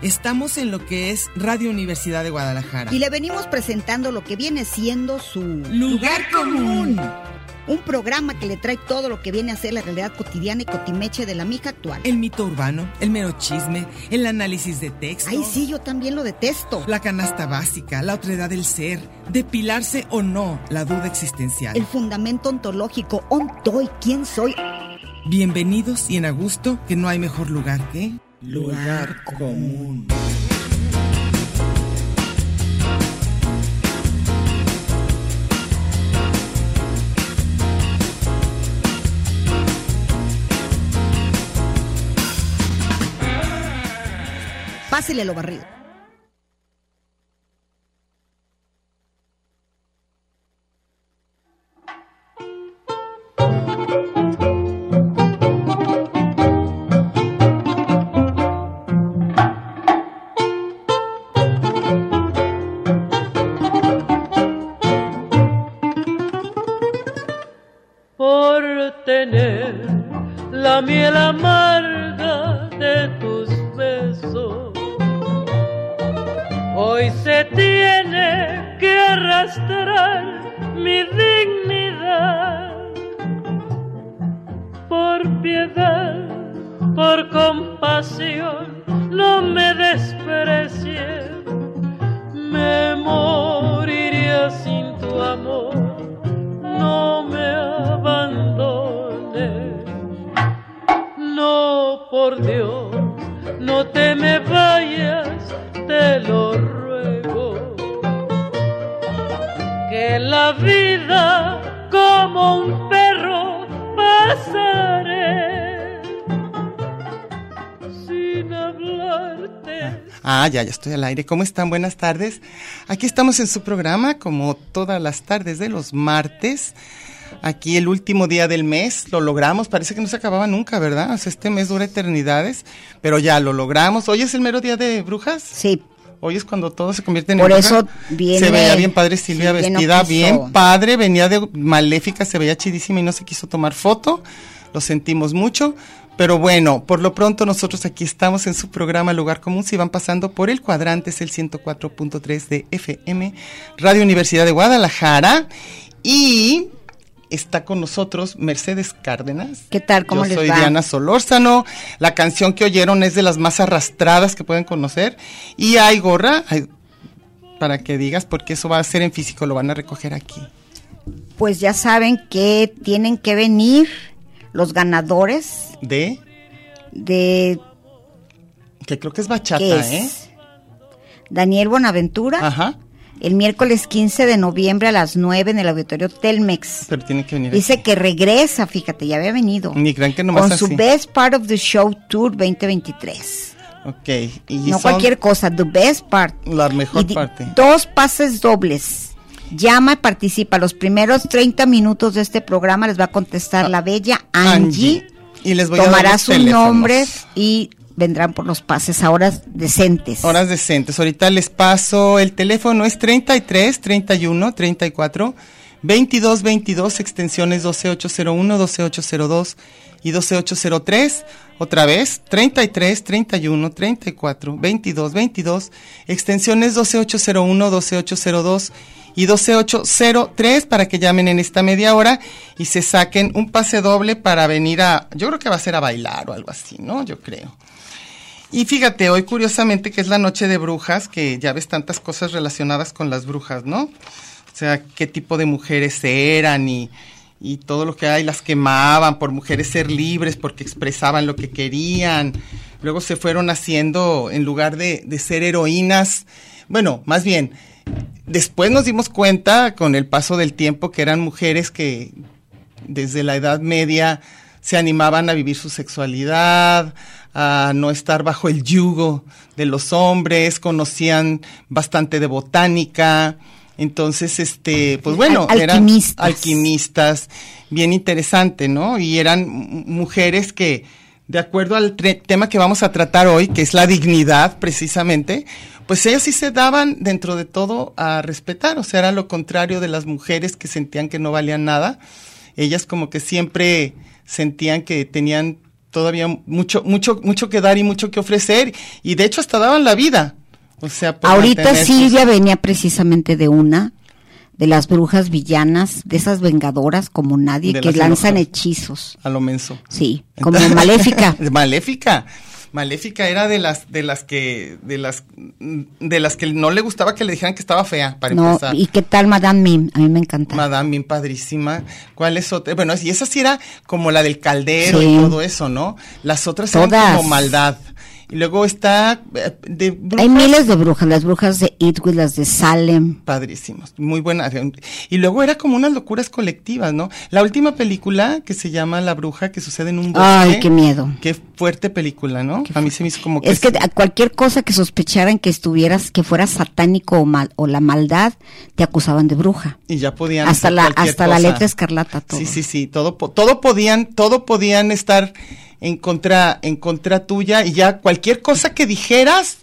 Estamos en lo que es Radio Universidad de Guadalajara. Y le venimos presentando lo que viene siendo su lugar común. Un programa que le trae todo lo que viene a ser la realidad cotidiana y cotimeche de la mija actual. El mito urbano, el mero chisme, el análisis de texto. Ay, sí, yo también lo detesto. La canasta básica, la otredad del ser, depilarse o no, la duda existencial. El fundamento ontológico, ontoy, quién soy. Bienvenidos y en Augusto, que no hay mejor lugar que... Lugar común. Pásele lo barrido. Por Dios, no te me vayas, te lo ruego. Que la vida como un perro pasaré sin hablarte. Ah, ya, ya estoy al aire. ¿Cómo están? Buenas tardes. Aquí estamos en su programa, como todas las tardes de los martes. Aquí el último día del mes, lo logramos. Parece que no se acababa nunca, ¿verdad? O sea, este mes dura eternidades, pero ya lo logramos. ¿Hoy es el mero día de brujas? Sí, Hoy es cuando todo se convierte en Por bruja. eso viene- Se veía bien padre Silvia sí, vestida, no bien padre. Venía de maléfica, se veía chidísima y no se quiso tomar foto. Lo sentimos mucho. Pero bueno, por lo pronto nosotros aquí estamos en su programa Lugar Común. Si van pasando por el cuadrante, es el 104.3 de FM, Radio Universidad de Guadalajara. Y está con nosotros Mercedes Cárdenas. ¿Qué tal? ¿Cómo Yo les soy va? Diana Solórzano. La canción que oyeron es de las más arrastradas que pueden conocer. Y hay gorra, hay- para que digas, porque eso va a ser en físico, lo van a recoger aquí. pues ya saben que tienen que venir los ganadores De, de que creo que es bachata. ¿eh? Daniel Bonaventura, Ajá, el miércoles 15 de noviembre a las 9 en el auditorio Telmex. pero tiene que venir. Dice aquí. que regresa, fíjate, ya había venido. Ni crean que nomás Con así. su Best Part of the Show Tour 2023. Ok, y no cualquier cosa, the best part. la mejor Y parte. Dos pases dobles. Llama y participa. Los primeros 30 minutos de este programa les va a contestar la bella Angie. Y les voy a dar Tomará los su teléfonos. nombre y vendrán por los pases a horas decentes. Horas decentes. Ahorita les paso el teléfono, es 33 31 34 22 22, extensiones 12801, 12802 y 12803. Otra vez, 33 31 34 22 22, extensiones 12801, 12802 y 12803 para que llamen en esta media hora y se saquen un pase doble para venir a, yo creo que va a ser a bailar o algo así, ¿no? Yo creo. Y fíjate, hoy curiosamente que es la noche de brujas, que ya ves tantas cosas relacionadas con las brujas, ¿no? O sea, qué tipo de mujeres eran y, y todo lo que hay, las quemaban por mujeres ser libres, porque expresaban lo que querían. Luego se fueron haciendo, en lugar de, de ser heroínas, bueno, más bien, después nos dimos cuenta con el paso del tiempo que eran mujeres que desde la Edad Media se animaban a vivir su sexualidad, a no estar bajo el yugo de los hombres, conocían bastante de botánica. Entonces, este, pues bueno, Al- eran alquimistas. bien interesante, ¿no? Y eran mujeres que, de acuerdo al tema que vamos a tratar hoy, que es la dignidad precisamente, pues ellas sí se daban dentro de todo a respetar, o sea, era lo contrario de las mujeres que sentían que no valían nada. Ellas como que siempre sentían que tenían todavía mucho, mucho, mucho que dar y mucho que ofrecer, y de hecho hasta daban la vida. O sea, Ahorita sus- Silvia venía precisamente de una de las brujas villanas, de esas vengadoras como nadie De que lanzan hechizos. a lo menso. Sí, como maléfica. Maléfica. Maléfica era de las de las que de las de las que no le gustaba que le dijeran que estaba fea para No, empezar. ¿y qué tal Madame Mim? A mí me encanta. Madame, bien padrísima. ¿Cuál es otra? Bueno, y esa sí era como la del caldero Sí. y todo eso, ¿no? Las otras eran Todas. como maldad. Y luego está eh, de brujas, Hay miles de brujas, las brujas de Itwood, las de Salem. padrísimos, muy buena. Y luego era como unas locuras colectivas, ¿no? La última película que se llama La bruja que sucede en un bosque. Ay, qué miedo. Qué fuerte película, ¿no? A mí se me hizo como que Es que a cualquier cosa que sospecharan que estuvieras, que fuera satánico o mal, o la maldad, te acusaban de bruja. y ya podían Hasta hacer la, hasta la cosa. letra escarlata, todo. Sí, sí, sí, todo, todo podían, todo podían estar en contra, en contra tuya y ya cualquier cosa que dijeras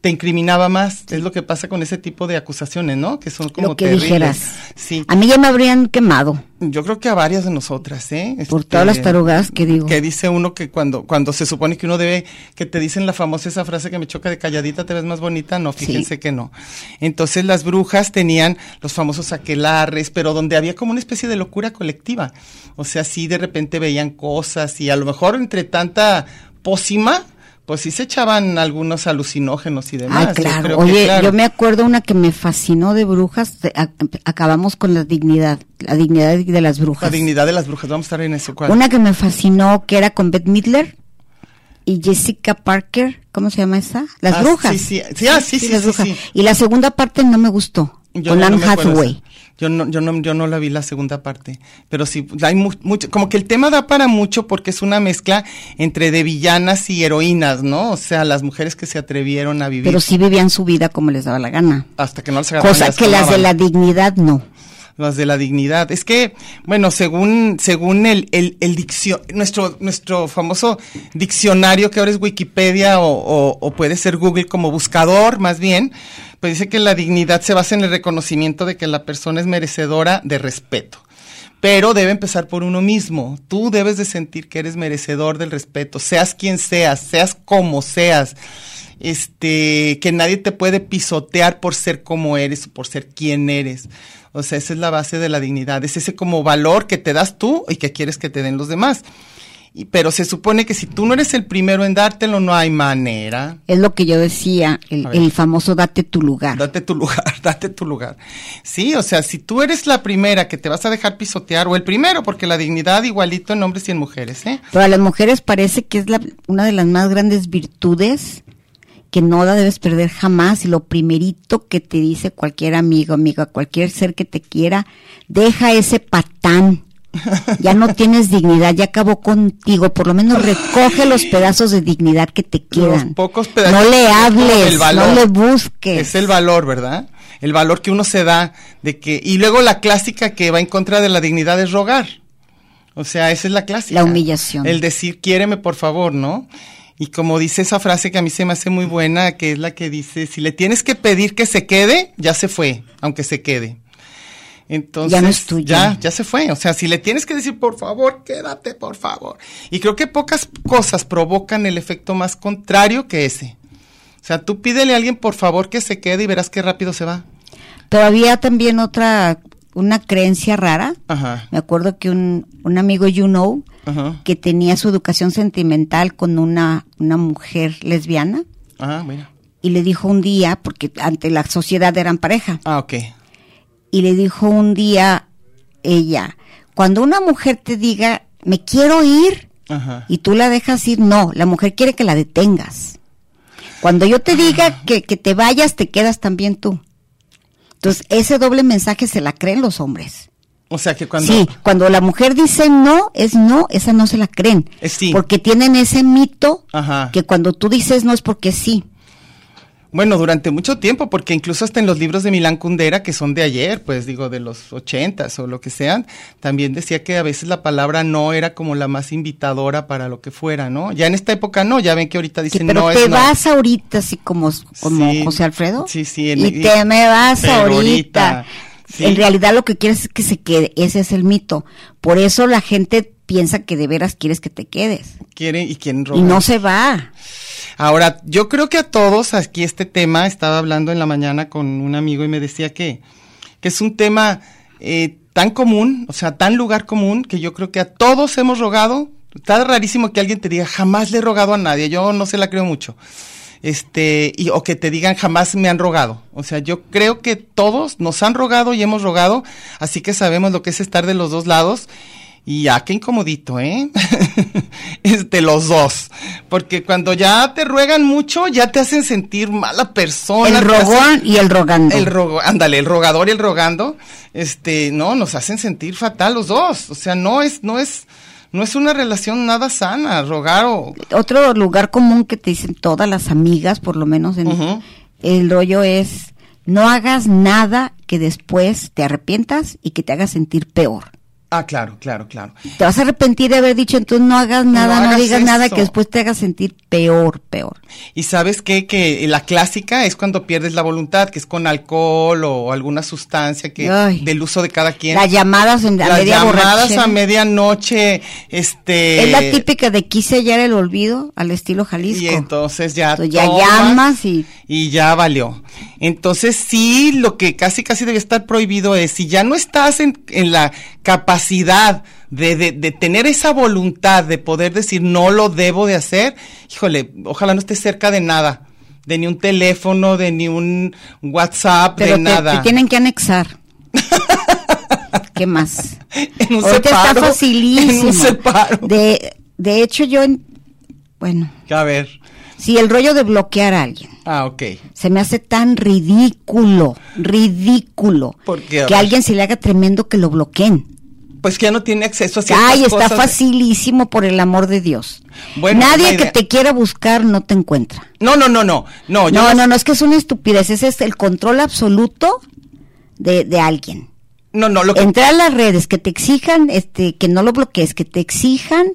te incriminaba más. Es lo que pasa con ese tipo de acusaciones, ¿no? Que son como Lo que terribles. dijeras. Sí, A mí ya me habrían quemado yo creo que a varias de nosotras, ¿eh? por Este, todas las tarugadas que digo. Que dice uno que cuando, cuando se supone que uno debe, que te dicen la famosa esa frase que me choca de calladita te ves más bonita, no, Sí. fíjense que no. Entonces las brujas tenían los famosos aquelarres, pero donde había como una especie de locura colectiva. O sea, sí de repente veían cosas y a lo mejor entre tanta pócima, pues sí se echaban algunos alucinógenos y demás. Ah, claro. Oye, claro. yo me acuerdo una que me fascinó de brujas. de- a- acabamos con la dignidad, la dignidad de las La brujas. dignidad de las brujas, vamos a estar en eso. ¿cuál? Una que me fascinó que era con Beth Midler y Jessica Parker. ¿Cómo se llama esa? Las Ah, brujas. sí, sí, sí, ah, sí, sí, las sí, brujas. Y la segunda parte no me gustó. Yo con no, Anne Hathaway. Yo no, yo no, yo no la vi la segunda parte, pero sí, hay mu- mucho, como que el tema da para mucho porque es una mezcla entre de villanas y heroínas, ¿no? O sea, las mujeres que se atrevieron a vivir Pero sí vivían su vida como les daba la gana. hasta que no les agarraban Cosa las que las de la dignidad no. las de la dignidad. Es que, bueno, según, según el, el, el diccio- nuestro, nuestro famoso diccionario que ahora es Wikipedia o, o, o puede ser Google como buscador, más bien, pues dice que la dignidad se basa en el reconocimiento de que la persona es merecedora de respeto. Pero debe empezar por uno mismo. Tú debes de sentir que eres merecedor del respeto, seas quien seas, seas como seas. Este, que nadie te puede pisotear por ser como eres, por ser quien eres. O sea, esa es la base de la dignidad. Es ese como valor que te das tú y que quieres que te den los demás. Pero se supone que si tú no eres el primero en dártelo, no hay manera. Es lo que yo decía, el, el famoso date tu lugar. Date tu lugar, date tu lugar. Sí, o sea, si tú eres la primera que te vas a dejar pisotear, o el primero, porque la dignidad igualito en hombres y en mujeres, ¿eh? Pero a las mujeres parece que es la, una de las más grandes virtudes que no la debes perder jamás. Y lo primerito que te dice cualquier amigo, amiga, cualquier ser que te quiera, deja ese patán. Ya no tienes dignidad, ya acabó contigo. Por lo menos recoge los pedazos de dignidad que te quedan. Los pocos pedacitos no le hables, no le busques. Es el valor, ¿verdad? El valor que uno se da de que y luego la clásica que va en contra de la dignidad es rogar. O sea, esa es la clásica. La humillación. El decir, "Quiéreme, por favor", ¿no? Y como dice esa frase que a mí se me hace muy buena, que es la que dice, si le tienes que pedir que se quede, ya se fue, aunque se quede. Entonces, Ya no es tuyo. ya, ya se fue. O sea, si le tienes que decir, por favor, quédate, por favor. Y creo que pocas cosas provocan el efecto más contrario que ese. O sea, tú pídele a alguien, por favor, que se quede y verás qué rápido se va. Había también otra, una creencia rara. Ajá, Me acuerdo que un, un amigo, you know, ajá. que tenía su educación sentimental con una, una mujer lesbiana Ah, mira. y le dijo un día, porque ante la sociedad eran pareja, Ah, ok. Y le dijo un día ella, cuando una mujer te diga, me quiero ir, Ajá. y tú la dejas ir, no, la mujer quiere que la detengas. Cuando yo te diga que, que te vayas, te quedas también tú. Entonces, ese doble mensaje se la creen los hombres. O sea, que cuando... Sí, cuando la mujer dice no, es no, esa no se la creen. Sí. Porque tienen ese mito Ajá. que cuando tú dices no es porque sí. Bueno, durante mucho tiempo, porque incluso hasta en los libros de Milán Kundera, que son de ayer, pues digo, de los ochentas o lo que sean, también decía que a veces la palabra no era como la más invitadora para lo que fuera, ¿no? Ya en esta época no, ya ven que ahorita Sí, dicen pero no te es no. vas ahorita así como, como Sí. José Alfredo. Sí, sí, en- y y- te me vas ahorita. ahorita, sí. En realidad lo que quieres es que se quede. Ese es el mito. Por eso la gente piensa que de veras quieres que te quedes. Quiere y quieren Y rogar. no se va. Ahora, yo creo que a todos aquí este tema, estaba hablando en la mañana con un amigo y me decía que, que es un tema eh, tan común, o sea, tan lugar común, que yo creo que a todos hemos rogado. Está rarísimo que alguien te diga, jamás le he rogado a nadie, yo no se la creo mucho. Este, y, o que te digan, jamás me han rogado. O sea, yo creo que todos nos han rogado y hemos rogado, así que sabemos lo que es estar de los dos lados. Y ya, qué incomodito, ¿eh? este, los dos. Porque cuando ya te ruegan mucho, ya te hacen sentir mala persona. El rogón y el rogando. el rogo, ándale, el rogador y el rogando, este, no, nos hacen sentir fatal los dos. O sea, no es, no es, no es una relación nada sana, rogar o, Otro lugar común que te dicen todas las amigas, por lo menos en el rollo es no hagas nada que después te arrepientas y que te haga sentir peor. Ah, claro, claro, claro. Te vas a arrepentir de haber dicho, entonces no hagas nada, no, hagas digas nada eso. que después te haga sentir peor, peor. Y sabes qué? que la clásica es cuando pierdes la voluntad, que es con alcohol o alguna sustancia que Ay. del uso de cada quien. Las llamadas en, a Las media llamadas borrachera. a medianoche, este. Es la típica de quise hallar el olvido al estilo Jalisco. Y entonces ya. Entonces ya tomas llamas y y ya valió. Entonces sí, lo que casi casi debe estar prohibido es, si ya no estás en, en la capacidad de, de, de tener esa voluntad de poder decir no lo debo de hacer, híjole, ojalá no estés cerca de nada, de ni un teléfono, de ni un WhatsApp, pero de te, nada. te tienen que anexar. ¿Qué más? En un está separo, facilísimo. en un separo. De, de hecho, yo, en- bueno, A ver. si el rollo de bloquear a alguien Ah, ok. se me hace tan ridículo, ridículo, ¿Por qué? A que a alguien se le haga tremendo que lo bloqueen. Pues que ya no tiene acceso a ciertas Ay, está cosas. facilísimo por el amor de Dios. Bueno, Nadie que te quiera buscar no te encuentra. No, no, no, no. No, yo No, no, no, es que es una estupidez. Ese es el control absoluto de, de alguien. No, no, lo que Entrar a las redes, que te exijan, este, que no lo bloquees, que te exijan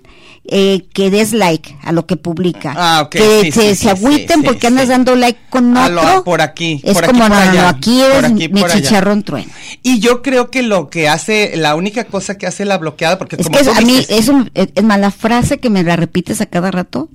eh, que des like a lo que publica. Ah, Que sí, se, sí, se sí, agüiten sí, porque andas dando like con A lo- otro. por aquí, Es por aquí, como, por no, allá, aquí por aquí, mi por allá. chicharrón trueno. Y yo creo que lo que hace, la única cosa que hace la bloqueada, porque Es como que es- a mí, es, un- es es más, la frase que me la repites a cada rato,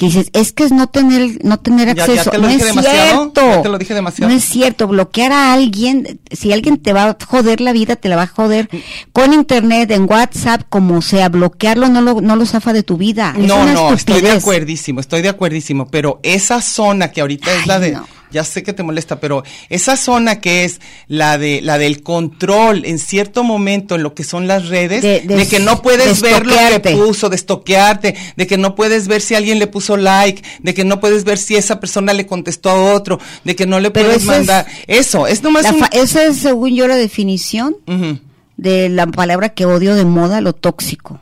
que dices, es que es no tener, no tener Ya- ya acceso. te lo no dije es demasiado, cierto. ya te lo dije demasiado. No es cierto. Bloquear a alguien, si alguien te va a joder la vida, te la va a joder con internet, en WhatsApp, como sea. Bloquearlo no lo, no lo zafa de tu vida. Es no, una no, estoy de acuerdísimo, estoy de acuerdísimo, pero esa zona que ahorita es la de, no. Ya sé que te molesta, pero esa zona que es la de, la del control en cierto momento en lo que son las redes, De- de, de- que no de puedes ver lo que puso, de estoquearte, de que no puedes ver si alguien le puso like, de que no puedes ver si esa persona le contestó a otro, de que no le Pero puedes eso es- mandar, eso, es nomás un, esa es, según yo, la definición de la palabra que odio de moda, lo tóxico.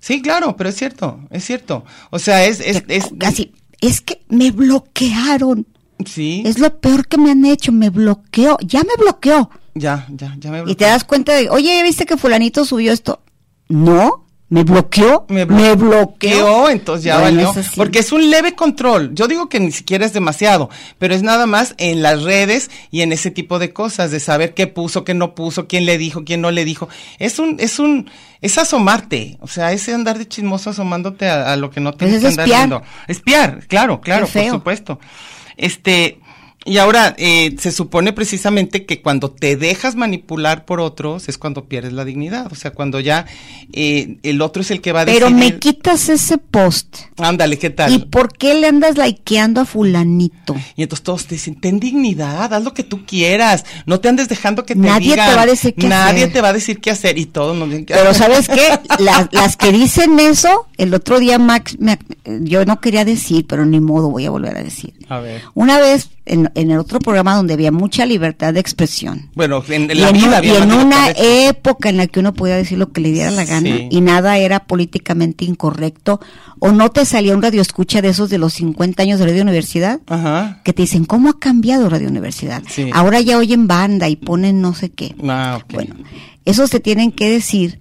Sí, claro, pero es cierto, es cierto. O sea, es, es, es, así, es que me bloquearon. Sí, Es lo peor que me han hecho, me bloqueó, ya me bloqueó. ya, ya, ya me Y te das cuenta de, oye, ¿ya viste que fulanito subió esto? No, me bloqueó, me me, blo- bloqueó. entonces ya Bueno, valió. Porque es un leve control. Yo digo que ni siquiera es demasiado, pero es nada más en las redes y en ese tipo de cosas, de saber qué puso, qué no puso, quién le dijo, quién no le dijo. Es un, es un, es asomarte. O sea, es andar de chismoso asomándote a, a lo que no Pues tienes es que andar espiar. viendo. Espiar, claro, claro, por supuesto. Este, y ahora, eh, se supone precisamente que cuando te dejas manipular por otros es cuando pierdes la dignidad. O sea, cuando ya eh, el otro es el que va a Pero decidir. me quitas ese post. Ándale, ¿qué tal? ¿Y por qué le andas likeando a fulanito? Y entonces todos te dicen, ten dignidad, haz lo que tú quieras, no te andes dejando que te Nadie te va a decir qué Nadie hacer. te va a decir qué hacer y todos nos Pero ¿sabes qué? Las, las que dicen eso, el otro día Max, me- yo no quería decir, pero ni modo voy a volver a decir. A ver. Una vez en, en el otro programa donde había mucha libertad de expresión. Bueno, en, en y la en, vida había y en una época en la que uno podía decir lo que le diera la gana Sí. y nada era políticamente incorrecto o no te salía un radio escucha de esos de los 50 años de Radio Universidad Ajá. que te dicen cómo ha cambiado Radio Universidad. Sí. Ahora ya oyen banda y ponen no sé qué. Ah, ok. Bueno, esos te tienen que decir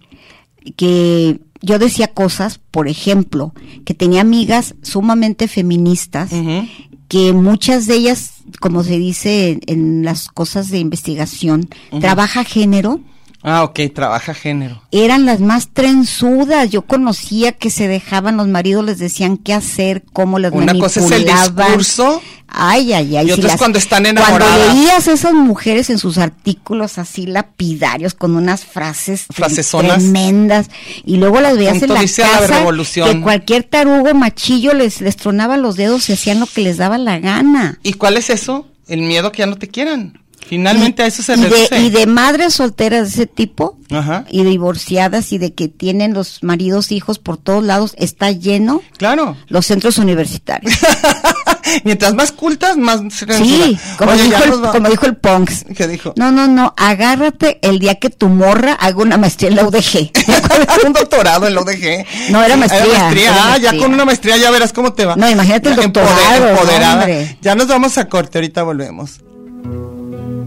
que yo decía cosas, por ejemplo, que tenía amigas sumamente feministas, Ujú. Que muchas de ellas, como se dice en, en las cosas de investigación, trabaja género Ah, ok, trabaja género. eran las más trenzudas. Yo conocía que se dejaban, los maridos les decían qué hacer, cómo les Una cosa es el manipulaban. discurso Ay, ay, ay. y si otra es cuando están Cuando enamoradas. leías esas mujeres en sus artículos así lapidarios, con unas frases Frasesonas. tremendas, y luego las veías en la dice a la casa, revolución. que cualquier tarugo machillo les, les tronaba los dedos y hacían lo que les daba la gana. ¿Y cuál es eso? El miedo que ya no te quieran. Finalmente Y- a eso se y reduce. de, y de madres solteras de ese tipo, Ajá. y divorciadas, y de que tienen los maridos, hijos por todos lados, está lleno Claro. los centros universitarios. Mientras más cultas, más Sí, como, Oye, dijo el, nos va- como dijo el Punks. ¿Qué dijo? No, no, no, agárrate el día que tu morra haga una maestría en la UDG. un doctorado en la UDG. No, era maestría, maestría. era Ah, ya maestría. con una maestría ya verás cómo te va. No, imagínate el doctorado, empoderada. hombre. Ya nos vamos a corte, ahorita volvemos.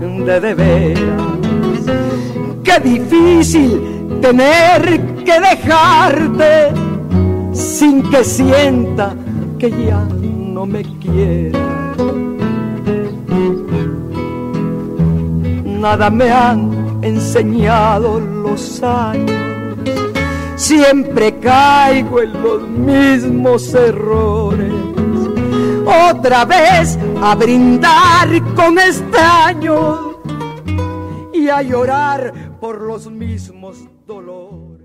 de de veras. Qué difícil tener que dejarte sin que sienta que ya no me quiera. Nada me han enseñado los años. Siempre caigo en los mismos errores otra vez a brindar con extraños y a llorar por los mismos dolores.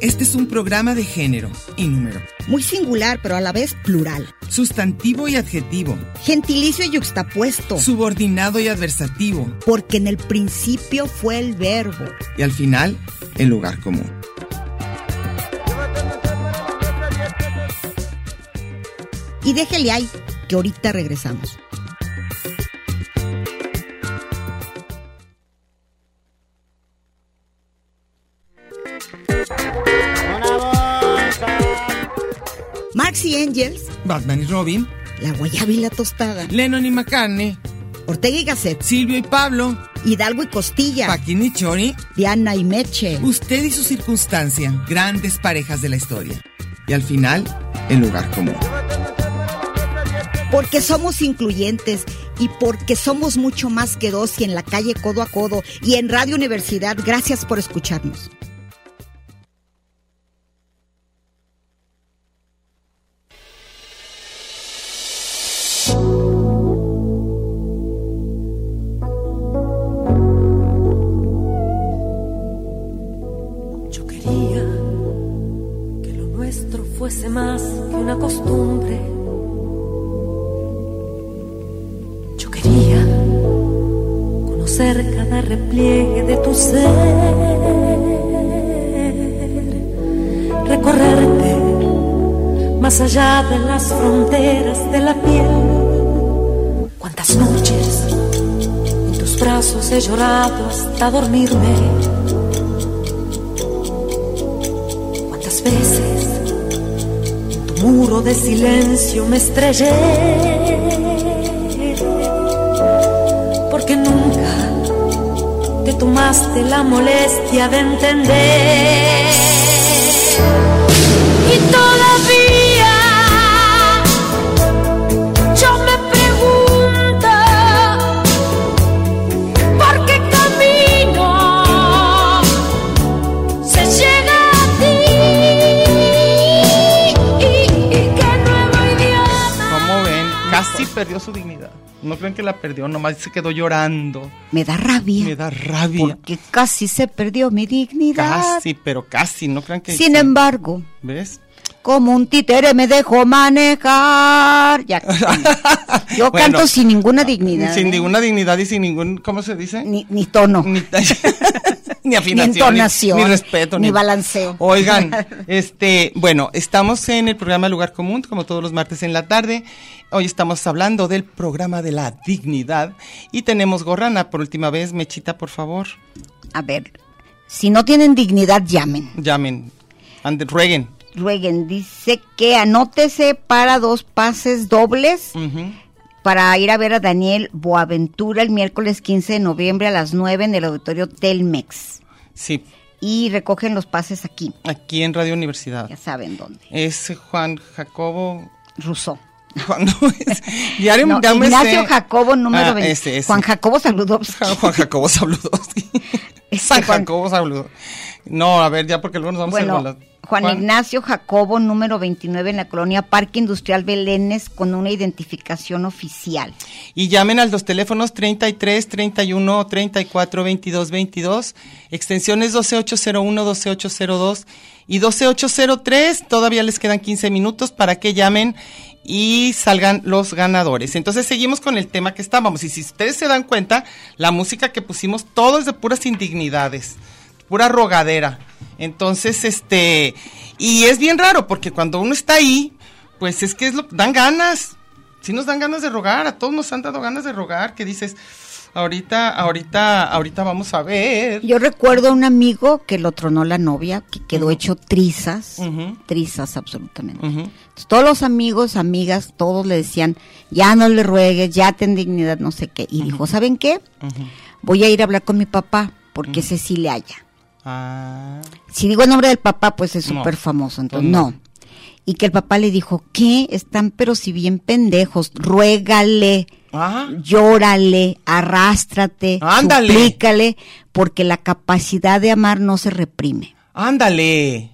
Este es un programa de género y número, Muy singular, pero a la vez plural. sustantivo y adjetivo, Gentilicio y yuxtapuesto. subordinado y adversativo, Porque en el principio fue el verbo. y al final, el lugar común. Y déjele ahí, que ahorita regresamos. Marx y Engels, Batman y Robin, La Guayaba y la Tostada, Lennon y McCartney, Ortega y Gasset, Silvio y Pablo, Hidalgo y Costilla, Paquín y Chori, Diana y Meche. usted y su circunstancia, grandes parejas de la historia. Y al final, el lugar común. Porque somos incluyentes y porque somos mucho más que dos y en la calle codo a codo y en Radio Universidad. Gracias por escucharnos. Más allá de las fronteras de la piel. Cuántas noches en tus brazos he llorado hasta dormirme. cuántas veces en tu muro de silencio me estrellé. Porque nunca te tomaste la molestia de entender. Y todavía perdió su dignidad. No creen que la perdió, nomás se quedó llorando. Me da rabia. Me da rabia. Porque casi se perdió mi dignidad. Casi, pero casi, no crean que... Sin embargo, ¿Ves? como un títere me dejó manejar. Ya. Yo Bueno, canto sin ninguna dignidad. Sin ¿eh? ninguna dignidad y sin ningún... ¿Cómo se dice? Ni, ni tono. Ni- ni afinación, ni- entonación, ni, respeto, ni balanceo. Oigan, este, bueno, estamos en el programa Lugar Común, como todos los martes en la tarde. Hoy estamos hablando del programa de la dignidad y tenemos Gorrana por última vez. Mechita, por favor, A ver, si no tienen dignidad, llamen. llamen, ande, rueguen. Rueguen, dice que anótese para dos pases dobles Ujú. Para ir a ver a Daniel Boaventura el miércoles 15 de noviembre a las 9 en el auditorio Telmex. Sí, Y recogen los pases aquí, aquí en Radio Universidad. ya saben dónde. Es Juan Jacobo. Rousseau. Juan, no, es- diario, No, Ignacio sé. Jacobo número Ah, 20. ese, ese. Juan Jacobo Saludowski. Juan Jacobo Sabludowski. Este, San Juan- Jacobo Sabludowski. No, a ver, ya porque luego nos vamos a Bueno, volar. Juan, Ignacio Jacobo, número 29 en la colonia Parque Industrial Belénes con una identificación oficial. Y llamen a los teléfonos 33 31 34 22 22, extensiones 12801, 12802 y 12803. Todavía les quedan 15 minutos para que llamen y salgan los ganadores. Entonces seguimos con el tema que estábamos. Y si ustedes se dan cuenta, la música que pusimos, todo es de puras indignidades, pura rogadera. Entonces, este, y es bien raro porque cuando uno está ahí, pues es que es lo dan ganas. Sí nos dan ganas de rogar, a todos nos han dado ganas de rogar, que dices, ahorita, ahorita, ahorita vamos a ver. Yo recuerdo a un amigo que lo tronó la novia, que quedó hecho trizas, trizas absolutamente. Entonces, todos los amigos, amigas, todos le decían, ya no le ruegues, ya ten dignidad, no sé qué. Y dijo, ¿saben qué? Voy a ir a hablar con mi papá, porque ese sí le haya. Ah, Si digo el nombre del papá, pues es No. súper famoso, entonces No. no. Y que el papá le dijo, ¿qué? Están pero si bien pendejos, ruégale, ah, llórale, arrástrate, Ándale. suplícale, porque la capacidad de amar no se reprime. ándale.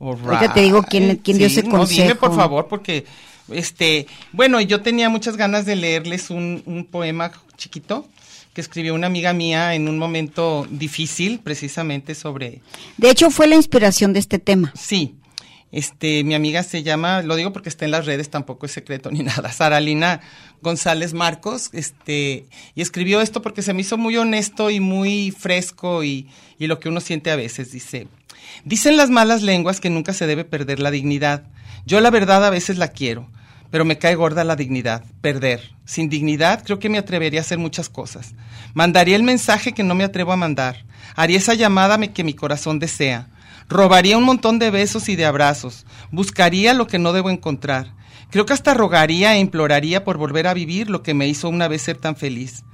Ahorita te digo quién- quién dio ese No, dime por favor, porque, este, bueno, yo tenía muchas ganas de leerles un, un poema chiquito que escribió una amiga mía en un momento difícil, precisamente sobre De hecho, fue la inspiración de este tema. Sí, este, mi amiga se llama, lo digo porque está en las redes, tampoco es secreto ni nada, Saralina González Marcos, este, y escribió esto porque se me hizo muy honesto y muy fresco y, y lo que uno siente a veces, dice, dicen las malas lenguas que nunca se debe perder la dignidad, yo la verdad a veces la quiero, pero me cae gorda la dignidad, perder. Sin dignidad creo que me atrevería a hacer muchas cosas. Mandaría el mensaje que no me atrevo a mandar. Haría esa llamada que mi corazón desea. Robaría un montón de besos y de abrazos. Buscaría lo que no debo encontrar. Creo que hasta rogaría e imploraría por volver a vivir lo que me hizo una vez ser tan feliz.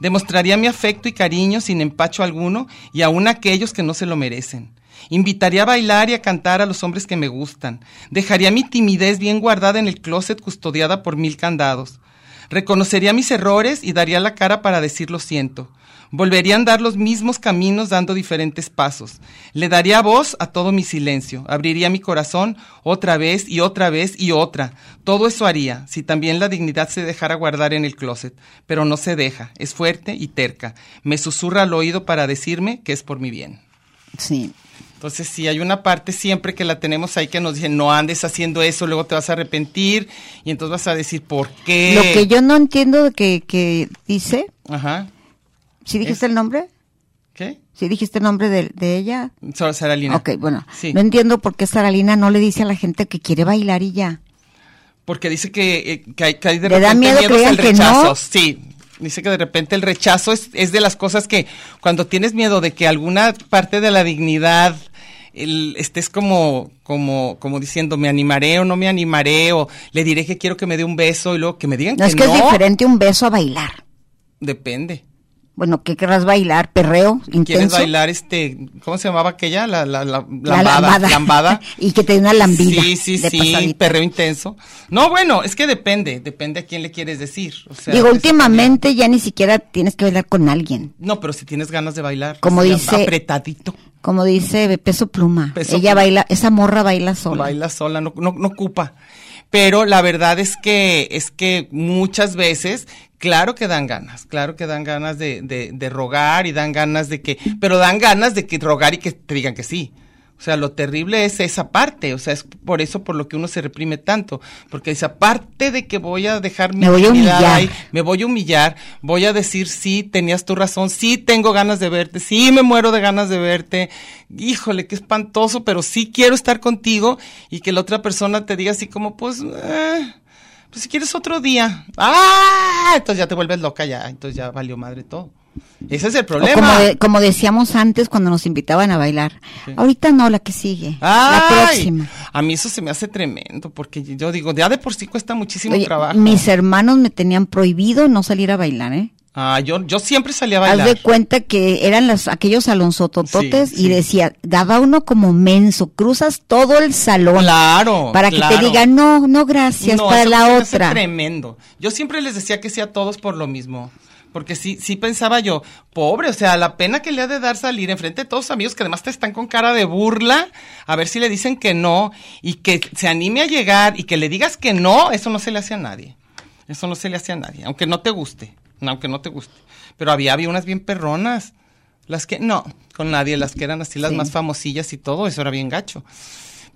Demostraría mi afecto y cariño sin empacho alguno y aún aquellos que no se lo merecen. Invitaría a bailar y a cantar a los hombres que me gustan. Dejaría mi timidez bien guardada en el closet custodiada por mil candados. Reconocería mis errores y daría la cara para decir lo siento. Volvería a andar los mismos caminos dando diferentes pasos. Le daría voz a todo mi silencio. Abriría mi corazón otra vez y otra vez y otra. Todo eso haría si también la dignidad se dejara guardar en el closet. Pero no se deja. Es fuerte y terca. Me susurra al oído para decirme que es por mi bien. Sí. Entonces, sí, hay una parte siempre que la tenemos ahí que nos dicen, no andes haciendo eso, luego te vas a arrepentir y entonces vas a decir, ¿por qué? Lo que yo no entiendo que, que dice, Ajá. ¿sí dijiste Es- el nombre? ¿Qué? ¿Sí dijiste el nombre de, de ella? Sara Saralina. Ok, bueno, Sí. no entiendo por qué Saralina no le dice a la gente que quiere bailar y ya. Porque dice que, eh, que hay, que hay de ¿Le da repente miedo miedos que rechazo. no? Sí. Dice que de repente el rechazo es, es de las cosas que cuando tienes miedo de que alguna parte de la dignidad el- estés como, como, como diciendo me animaré o no me animaré o le diré que quiero que me dé un beso y luego que me digan No que es que no. es diferente un beso a bailar. Depende. Bueno, ¿qué querrás bailar? ¿Perreo? ¿Quieres ¿Intenso? bailar este, cómo se llamaba aquella? La, la, la, La lambada. lambada. lambada. y que te dé una lambida. Sí, sí, de sí, pasadita. perreo intenso. No, bueno, es que depende, depende a quién le quieres decir. O sea, Digo, últimamente ya ni siquiera tienes que bailar con alguien. No, pero si tienes ganas de bailar. Como dice- Apretadito. Como dice Peso Pluma. Peso ella Pluma. baila, esa morra baila sola. Baila sola, no, no, no ocupa. Pero la verdad es que, es que muchas veces, claro que dan ganas, claro que dan ganas de, de, de rogar y dan ganas de que, pero dan ganas de que rogar y que te digan que sí. O sea, lo terrible es esa parte, o sea, es por eso por lo que uno se reprime tanto, porque esa parte de que voy a dejar mi Me voy a humillar. ahí, me voy a humillar, voy a decir sí, tenías tu razón, sí tengo ganas de verte, sí me muero de ganas de verte, híjole, qué espantoso, pero sí quiero estar contigo y que la otra persona te diga así como, pues, eh, pues si quieres otro día, ah, entonces ya te vuelves loca ya, entonces ya valió madre todo. Ese es el problema. como, de- como decíamos antes cuando nos invitaban a bailar. Sí. Ahorita no, la que sigue. Ay, La próxima. A mí eso se me hace tremendo, porque yo digo, ya de por sí cuesta muchísimo Oye, trabajo. mis hermanos me tenían prohibido no salir a bailar, ¿eh? Ah, yo, yo siempre salía a Haz bailar. de cuenta que eran los, aquellos alonsotototes Sí, y sí. decía, daba uno como menso, cruzas todo el salón Claro. para que te digan, no, no, gracias, No, para eso la otra. tremendo. Yo siempre les decía que sí a todos por lo mismo. Porque sí, sí pensaba yo, pobre, o sea, la pena que le ha de dar salir enfrente de todos sus amigos que además te están con cara de burla, a ver si le dicen que no, y que se anime a llegar y que le digas que no, eso no se le hace a nadie. Eso no se le hace a nadie, aunque no te guste, aunque no te guste. Pero había, había unas bien perronas, las que, no, con nadie, las que eran así las Sí. más famosillas y todo, eso era bien gacho.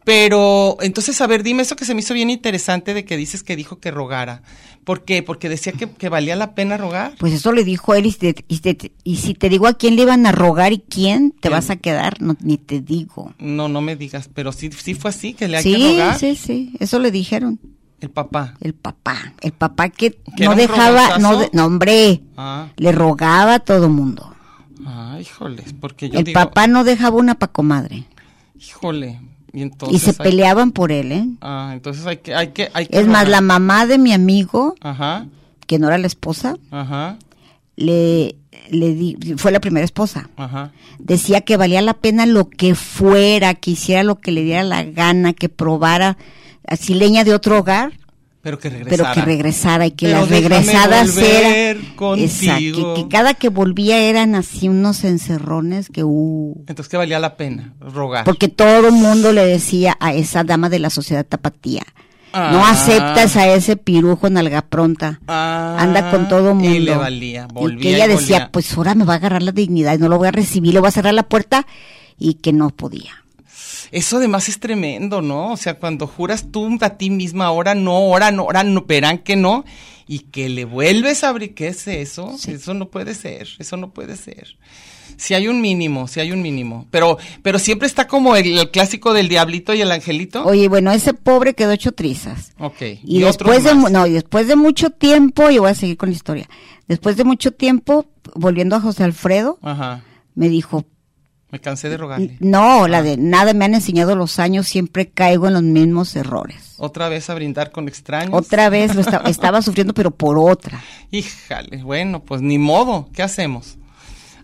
Pero, entonces, a ver, dime eso que se me hizo bien interesante de que dices que dijo que rogara. ¿Por qué? Porque decía que, que valía la pena rogar. Pues eso le dijo él y, si te- y te- y si te digo a quién le iban a rogar y quién te ¿Quién? vas a quedar, no, ni te digo. No, no me digas, pero sí, sí fue así, que le hay Sí, que rogar. sí, sí, eso le dijeron. El papá. El papá, el papá que ¿Que era no dejaba, no, hombre, Ah, le rogaba a todo mundo. ah, híjoles, porque yo El digo, papá no dejaba una pa' comadre. híjole, y entonces. y se hay- peleaban por él, ¿eh? Ah, entonces hay que, hay que, hay que Es más, la mamá de mi amigo, Ajá, que no era la esposa, ajá, le, le di- fue la primera esposa. ajá. Decía que valía la pena lo que fuera, que hiciera lo que le diera la gana, que probara así leña de otro hogar, Pero que pero regresara. que regresara y que Pero las regresadas eran contigo. Exacto, que, que cada que volvía eran así unos encerrones que uh, Entonces que valía la pena rogar. porque todo el mundo le decía a esa dama de la sociedad tapatía, no Ah. aceptas a ese pirujo nalga pronta. Ah, anda con todo mundo. Y le valía, volvía y que ella y decía, volvía. pues ahora me va a agarrar la dignidad y no lo voy a recibir, le voy a cerrar la puerta y que no podía. Eso además es tremendo, ¿no? O sea, cuando juras tú a ti misma, ahora no, ahora no, ahora no, verán que no, y que le vuelves a abrir, ¿qué es eso? Eso no puede ser, eso no puede ser. Si hay un mínimo, si hay un mínimo. Pero, pero siempre está como el, el clásico del diablito y el angelito. Oye, bueno, ese pobre quedó hecho trizas. ok. Y, otros después de, no, y después de mucho tiempo, y voy a seguir con la historia, después de mucho tiempo, volviendo a José Alfredo, Ajá. me dijo, Me cansé de rogarle. no, Ah. la de nada me han enseñado los años, siempre caigo en los mismos errores. Otra vez a brindar con extraños. Otra vez lo esta- estaba sufriendo, pero por otra. Híjale, bueno, pues ni modo, ¿qué hacemos?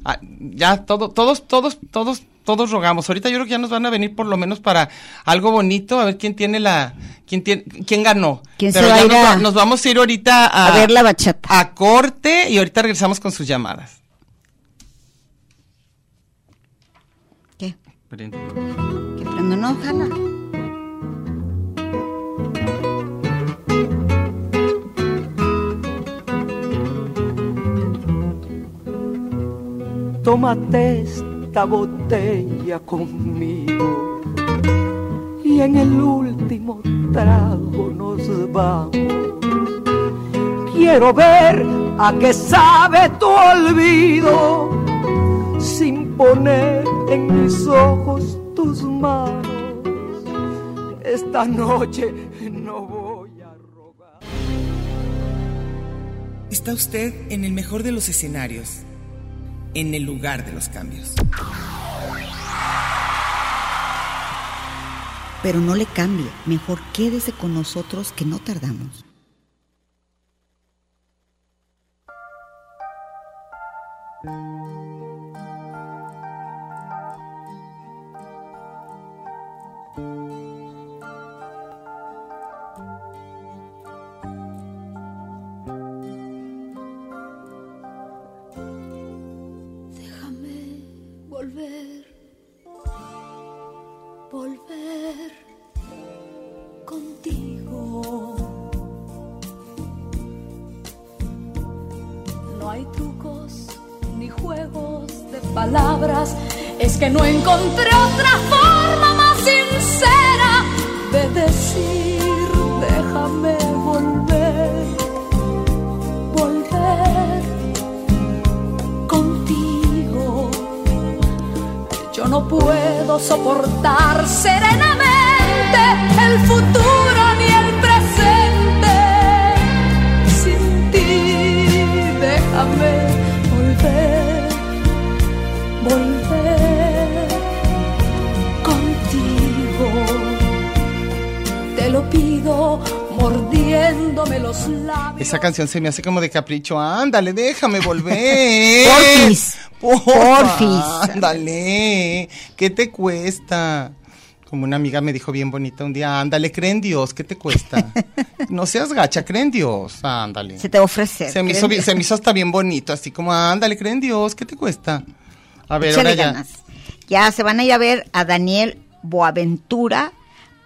Ah, ya todo, todos, todos, todos, todos rogamos. Ahorita yo creo que ya nos van a venir por lo menos para algo bonito, a ver quién tiene la, quién tiene, quién ganó. ¿Quién se Pero va ya a ir nos, a- va- nos vamos a ir ahorita a, A ver la bachata. a corte y ahorita regresamos con sus llamadas. ¿Qué prendo? No, jala. Tómate esta botella conmigo y en el último trago nos vamos. Quiero ver a qué sabe tu olvido sin poner en mis ojos tus manos. Esta noche no voy a rogar. Está usted en el mejor de los escenarios, en el lugar de los cambios. Pero no le cambie, mejor quédese con nosotros que no tardamos. Encontré otra forma sincera de decir, déjame volver, volver contigo. Yo no puedo soportar serenamente los labios. Esa canción se me hace como de capricho. Ándale, déjame volver. Porfis. Porfa, Porfis. Ándale. ¿Qué te cuesta? Como una amiga me dijo bien bonita un día, ándale, cree en Dios, ¿qué te cuesta? No seas gacha, cree en Dios, ándale. Se te ofrecer. Se me, hizo, se me hizo hasta bien bonito, así como, ándale, cree en Dios, ¿qué te cuesta? A ver, Échale ahora ya. ganas. Ya se van a ir a ver a Daniel Boaventura,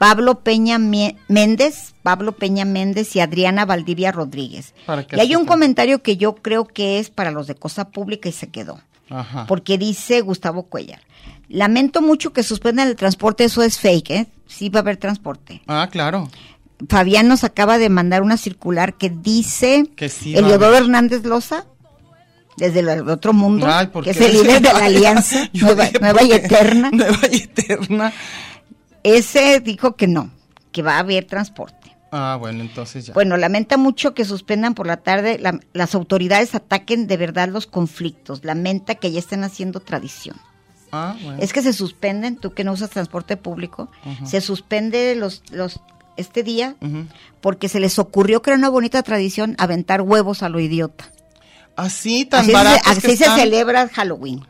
Pablo Peña Mie- Méndez, Pablo Peña Méndez y Adriana Valdivia Rodríguez. Y hay un comentario que yo creo que es para los de Cosa Pública y se quedó. Ajá. Porque dice Gustavo Cuellar. Lamento mucho que suspendan el transporte, eso es fake, ¿eh? Sí va a haber transporte. Ah, claro. Fabián nos acaba de mandar una circular que dice Que sí Eliodoro. Hernández Loza, desde el otro mundo, Ay, ¿por que es el líder de la alianza nueva, dije, nueva ¿por y eterna. Nueva y eterna. Ese dijo que no, que va a haber transporte. Ah, bueno, entonces ya. Bueno, lamenta mucho que suspendan por la tarde, la- las autoridades ataquen de verdad los conflictos, lamenta que ya estén haciendo tradición. ah, bueno. Es que se suspenden, tú que no usas transporte público, se suspende los, los este día porque se les ocurrió que era una bonita tradición aventar huevos a lo idiota. Así tan Así, se, así que se están. celebra Halloween,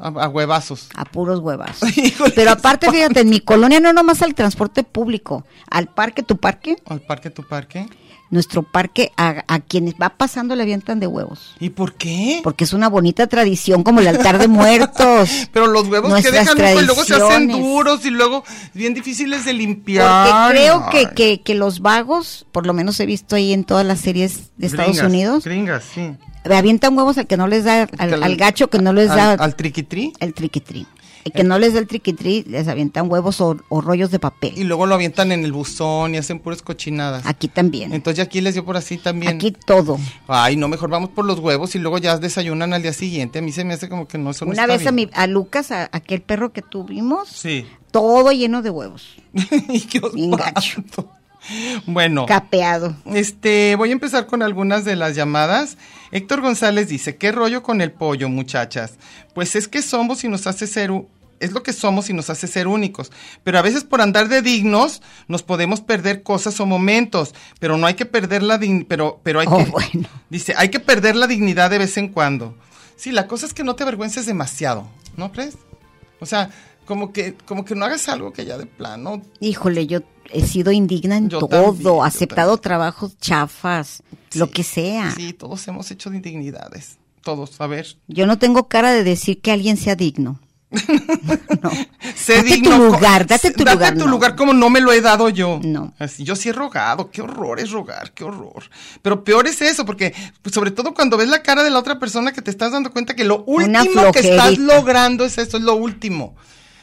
A, a huevazos. a puros huevazos. Pero aparte, fíjate, en mi colonia no nomás al transporte público, al parque, tu parque, Al parque, tu parque. nuestro parque, a, a quienes va pasando le avientan de huevos. ¿Y por qué? Porque es una bonita tradición como el altar de muertos. Pero los huevos que Nuestras dejan luego, y luego se hacen duros y luego bien difíciles de limpiar. Porque creo que, que, que los vagos, por lo menos he visto ahí en todas las series de Estados Gringas, Unidos, Gringas, sí. Avientan huevos al que no les da, al, Que al- al gacho que no les da Al, al triquitrí. el triquitrí. El que no les da el triquitrí, les avientan huevos o, o rollos de Y papel. luego lo avientan en el buzón y hacen puras cochinadas. Aquí también. Entonces aquí les dio por así también. Aquí todo. Ay, no, mejor vamos por los huevos y luego ya desayunan al día siguiente. A mí se me hace como que no, eso no Una vez a, mi, a Lucas, a aquel perro que tuvimos, Sí. todo lleno de huevos, Y qué Bien gacho. Bueno. capeado. Este, voy a empezar con algunas de las llamadas. Héctor González dice, ¿qué rollo con el pollo, muchachas? Pues es que somos y nos hace ser, es lo que somos y nos hace ser únicos. Pero a veces por andar de dignos nos podemos perder cosas o momentos, pero no hay que perder la dig- pero, pero hay Oh, que, bueno. dice, hay que perder la dignidad de vez en cuando. Sí, la cosa es que no te avergüences demasiado, ¿no crees? O sea, como que, como que no hagas algo que ya de plano Híjole, yo he sido indigna en Yo todo, también, aceptado trabajos chafas, lo que sea. Sí, todos hemos hecho de indignidades. Todos, a ver. Yo no tengo cara de decir que alguien sea digno. no. Sé Date digno, tu lugar, date tu date lugar. tu no. lugar como no me lo he dado yo. No. Así, yo sí he rogado, qué horror es rogar, qué horror. Pero peor es eso, porque pues, sobre todo cuando ves la cara de la otra persona que te estás dando cuenta que lo último que estás logrando es eso, es lo último.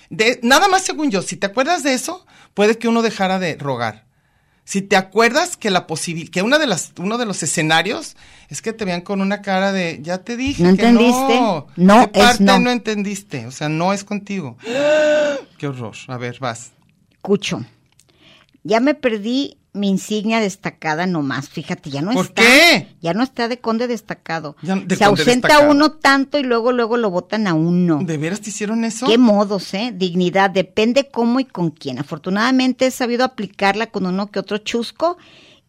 De, nada más según yo, si te acuerdas de eso, puede que uno dejara de rogar. Si te acuerdas que la posibil que una de las, uno de los escenarios es que te vean con una cara de, ya te dije ¿No que entendiste? no. No ¿Qué es parte no. no entendiste? O sea, no es contigo. Qué horror. A ver, vas. Cucho. Ya me perdí mi insignia destacada nomás, fíjate, ya no ¿Por está. qué? Ya no está de conde destacado. Ya- de Se conde ausenta destacado. uno tanto y luego luego lo votan a uno. ¿De veras te hicieron eso? Qué modos, ¿eh? Dignidad, depende cómo y con quién. Afortunadamente he sabido aplicarla con uno que otro chusco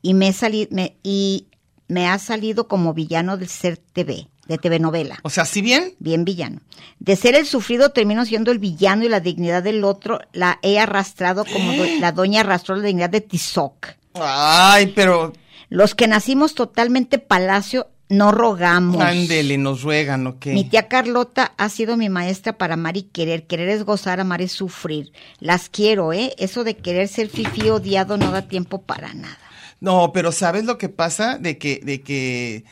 y me, he sali- me, y me ha salido como villano del ser TV, de TV novela. O sea, ¿sí bien? Bien villano. De ser el sufrido termino siendo el villano y la dignidad del otro la he arrastrado como do- la doña arrastró la dignidad de Tizoc. Ay, pero Los que nacimos totalmente palacio no rogamos. ándele, nos ruegan, ¿o qué? Mi tía Carlota ha sido mi maestra para amar y querer. Querer es gozar, amar es sufrir. Las quiero, ¿eh? Eso de querer ser fifí odiado no da tiempo para nada. No, pero ¿sabes lo que pasa? De que, de que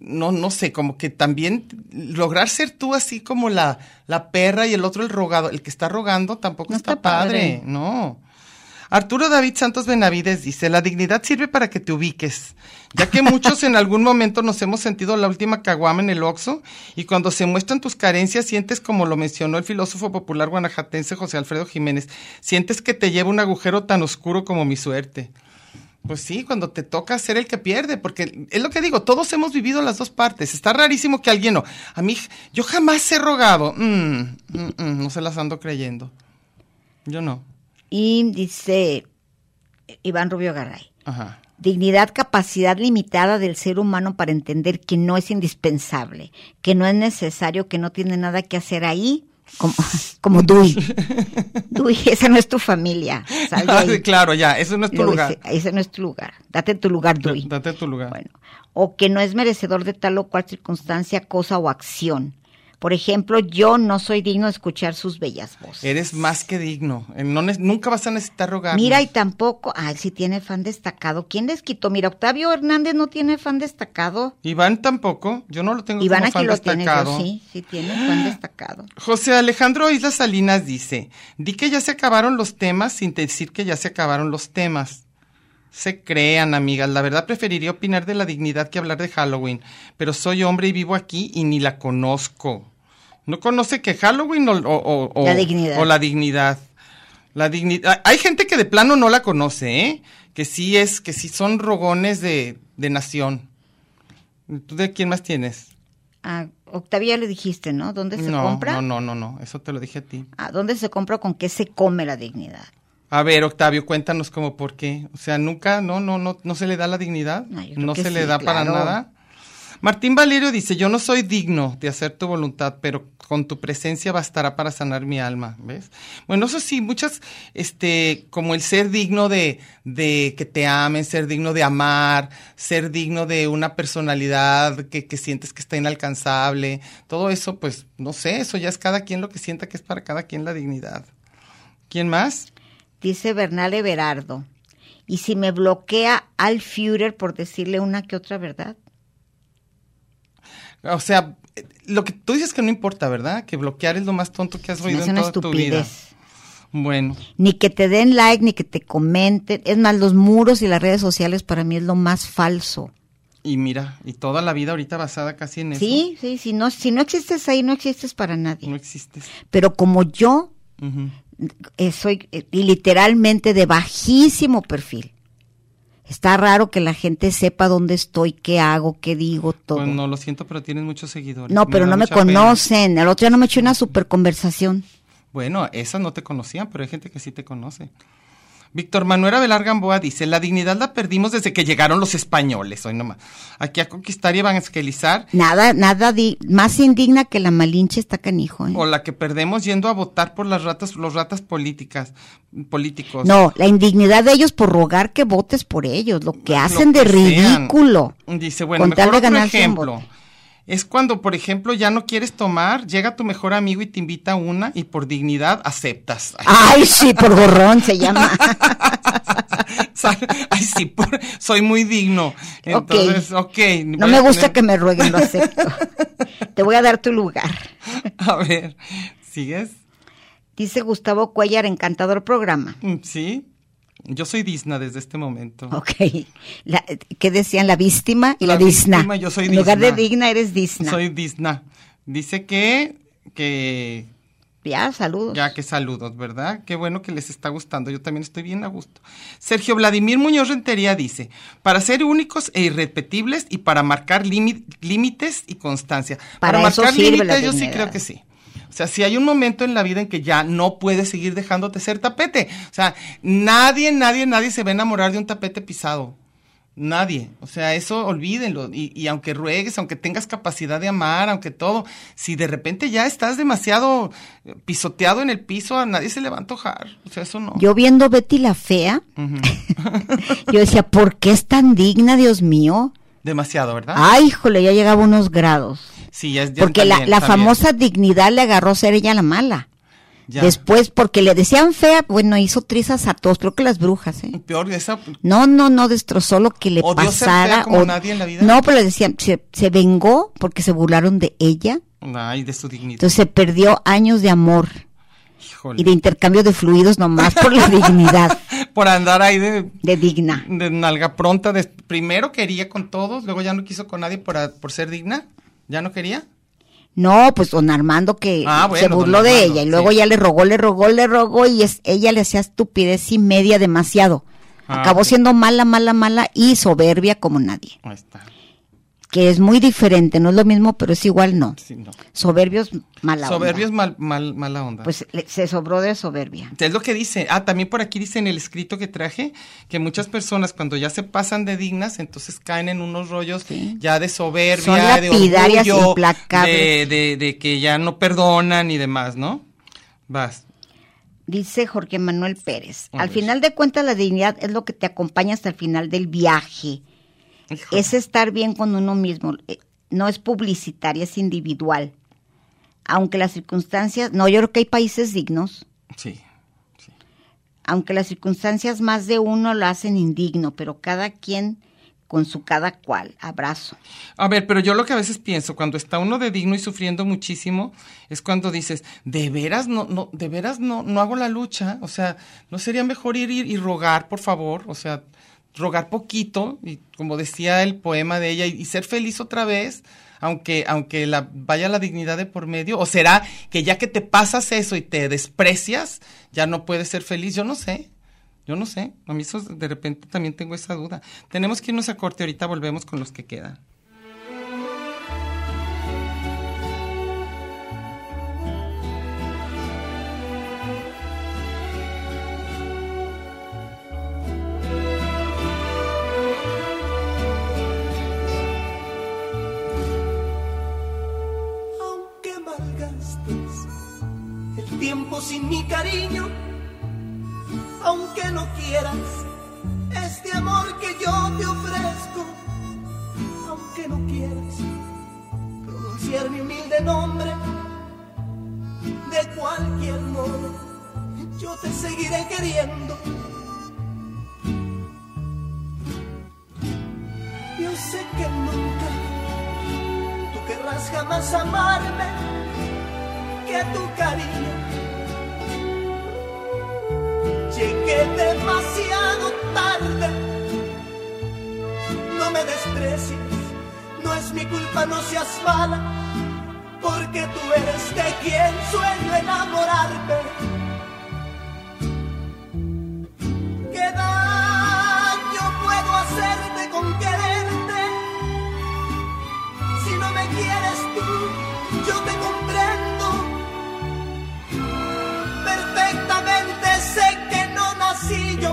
no, no sé, como que también lograr ser tú así como la, la perra y el otro el rogado, el que está rogando tampoco No está, está padre, padre. no. Arturo David Santos Benavides dice, la dignidad sirve para que te ubiques, ya que muchos en algún momento nos hemos sentido la última caguama en el oxo y cuando se muestran tus carencias sientes como lo mencionó el filósofo popular guanajatense José Alfredo Jiménez, sientes que te lleva un agujero tan oscuro como mi suerte. Pues sí, cuando te toca ser el que pierde, porque es lo que digo, todos hemos vivido las dos partes. Está rarísimo que alguien no. A mí, yo jamás he rogado. Mm, mm, mm, no se las ando creyendo. Yo no. Y dice Iván Rubio Garay. Ajá. Dignidad, capacidad limitada del ser humano para entender que no es indispensable, que no es necesario, que no tiene nada que hacer ahí, como, como Dui. Dui, esa no es tu familia. Sal de Ah, ahí. claro, ya, eso no es tu lugar. ese no es tu lugar. Date tu lugar, Dui. Date tu lugar. Bueno, o que no es merecedor de tal o cual circunstancia, cosa o acción. Por ejemplo, yo no soy digno de escuchar sus bellas voces. Eres más que digno. Eh, no nunca vas a necesitar rogar. Mira, y tampoco, ay, sí tiene fan destacado. ¿Quién les quitó? Mira, Octavio Hernández no tiene fan destacado. Iván tampoco. Yo no lo tengo Iván como aquí fan lo tiene, destacado. yo sí, sí tiene fan destacado. José Alejandro Islas Salinas dice, di que ya se acabaron los temas sin decir que ya se acabaron los temas. Se crean, amigas, la verdad preferiría opinar de la dignidad que hablar de Halloween, pero soy hombre y vivo aquí y ni la conozco. ¿No conoce que Halloween o, o- o- o- La dignidad. o la dignidad? La dignidad. Hay gente que de plano no la conoce, ¿eh? Que sí es, que sí son rogones de, de nación. ¿Tú de quién más tienes? A Octavio ya le dijiste, ¿no? ¿Dónde se no, compra? no, no, no, no, eso te lo dije a ti. Ah, ¿Dónde se compra o con qué se come la dignidad? A ver, Octavio, cuéntanos cómo por qué. O sea, nunca, no, no, no, no se le da la dignidad. Ah, no se le da para nada. Martín Valerio dice, yo no soy digno de hacer tu voluntad, pero con tu presencia bastará para sanar mi alma, ¿ves? Bueno, eso sí, muchas, este, como el ser digno de, de que te amen, ser digno de amar, ser digno de una personalidad que, que sientes que está inalcanzable, todo eso, pues, no sé, eso ya es cada quien lo que sienta que es para cada quien la dignidad. ¿Quién más? Dice Bernal Everardo. ¿Y si me bloquea al Führer por decirle una que otra verdad? O sea, lo que tú dices que no importa, ¿verdad? Que bloquear es lo más tonto que has oído hace en toda tu vida. estupidez. Bueno, Ni que te den like, ni que te comenten. Es más, los muros y las redes sociales para mí es lo más falso. y mira, y toda la vida ahorita basada casi en eso. Sí, sí, si no, si no existes ahí, no existes para nadie. No existes. Pero como yo soy literalmente de bajísimo perfil, está raro que la gente sepa dónde estoy, qué hago, qué digo, todo. Pues no, lo siento, pero tienes muchos seguidores. no, pero da no me pena. conocen. El otro día no me eché una super conversación. Bueno, esas no te conocían, pero hay gente que sí te conoce. Víctor Manuel Avelar Gamboa dice, la dignidad la perdimos desde que llegaron los españoles, hoy nomás. Aquí a conquistar y evangelizar, Nada, nada di- más indigna que la malinche está canijo. ¿eh? o la que perdemos yendo a votar por las ratas, los ratas políticas, políticos. No, la indignidad de ellos por rogar que votes por ellos, lo que Lo hacen de sean. ridículo. Dice, bueno, mejor otro un ejemplo. Es cuando, por ejemplo, ya no quieres tomar, llega tu mejor amigo y te invita a una y por dignidad aceptas. Ay, Ay, sí, por gorrón se llama. Ay, sí, por- soy muy digno. Entonces, ok. No voy me gusta tener- que me rueguen, lo acepto. Te voy a dar tu lugar. A ver, ¿sigues? Dice Gustavo Cuellar, encantador programa. Mm, Sí. Yo soy Disna desde este momento. Ok. La- ¿Qué decían? La víctima y la, La disna. víctima, yo soy en lugar de disna. digna, eres disna. Soy Disna. Dice que, que Ya, saludos. Ya, qué saludos, ¿verdad? Qué bueno que les está gustando. Yo también estoy bien a gusto. Sergio Vladimir Muñoz Rentería dice, para ser únicos e irrepetibles y para marcar lími- límites y constancia. Para marcar límites yo sí creo que sí. O sea, si hay un momento en la vida en que ya no puedes seguir dejándote ser tapete. O sea, nadie, nadie, nadie se va a enamorar de un tapete pisado. Nadie. O sea, eso olvídenlo. Y, y aunque ruegues, aunque tengas capacidad de amar, aunque todo, si de repente ya estás demasiado eh, pisoteado en el piso, a nadie se le va a antojar. O sea, eso no. Yo viendo Betty la fea, yo decía, ¿por qué es tan digna, Dios mío? Demasiado, ¿verdad? Ay, híjole, ya llegaba a unos grados. Sí, ya es ya Porque la, también, la famosa dignidad le agarró ser ella la mala. Ya. Después, porque le decían fea, bueno, hizo trizas a todos, creo que las brujas, ¿eh? Peor de esa. No, no, no destrozó lo que le ¿Odió ser pasara. fea como o- nadie en la vida? No, pero le decían, se, se vengó porque se burlaron de ella. Ay, de su dignidad. Entonces se perdió años de amor Híjole. y de intercambio de fluidos nomás por la dignidad Por andar ahí de, de digna. de nalga pronta. de- primero quería con todos, luego ya no quiso con nadie por, por ser digna. ¿Ya no quería? No, pues don Armando que Ah, bueno, se burló de Armando, ella y luego sí. ya le rogó, le rogó, le rogó y es, ella le hacía estupidez y media demasiado. Ah, Acabó siendo mala, mala, mala y soberbia como nadie. Ahí está. Que es muy diferente, no es lo mismo, pero es igual no. Sí, no. Soberbios, mala Soberbios onda. mal, mal, mala onda. Pues le- se sobró de soberbia. Es lo que dice. Ah, también por aquí dice en el escrito que traje que muchas personas cuando ya se pasan de dignas, entonces caen en unos rollos Sí. ya de soberbia, Son de orgullo, de, de, de que ya no perdonan y demás, ¿no? Vas. Dice Jorge Manuel Pérez. Al final de cuentas, la dignidad es lo que te acompaña hasta el final del viaje. Híjole. Es estar bien con uno mismo. Eh, No es publicitaria, es individual. Aunque las circunstancias, no, yo creo que hay países dignos, Sí. aunque las circunstancias más de uno lo hacen indigno, pero cada quien con su cada cual. Abrazo. A ver, pero yo lo que a veces pienso, cuando está uno de digno y sufriendo muchísimo, es cuando dices, de veras no, no, de veras no, no hago la lucha. O sea, ¿no sería mejor ir, ir y rogar, por favor? O sea, rogar poquito, y como decía el poema de ella, y, ser feliz otra vez, aunque, aunque la, vaya la dignidad de por medio. ¿O será que ya que te pasas eso y te desprecias, ya no puedes ser feliz? Yo no sé. Yo no sé, a mí de repente también tengo esa duda. Tenemos que irnos a corte, ahorita volvemos con los que quedan. Tiempo sin mi cariño, aunque no quieras este amor que yo te ofrezco, aunque no quieras pronunciar mi humilde nombre, de cualquier modo yo te seguiré queriendo. Yo sé que nunca tú querrás jamás amarme, que tu cariño llegue demasiado tarde. No me desprecies, no es mi culpa, no seas mala, porque tú eres de quien sueño enamorarme. ¿Qué daño puedo hacerte con quererte? Si no me quieres tú, yo te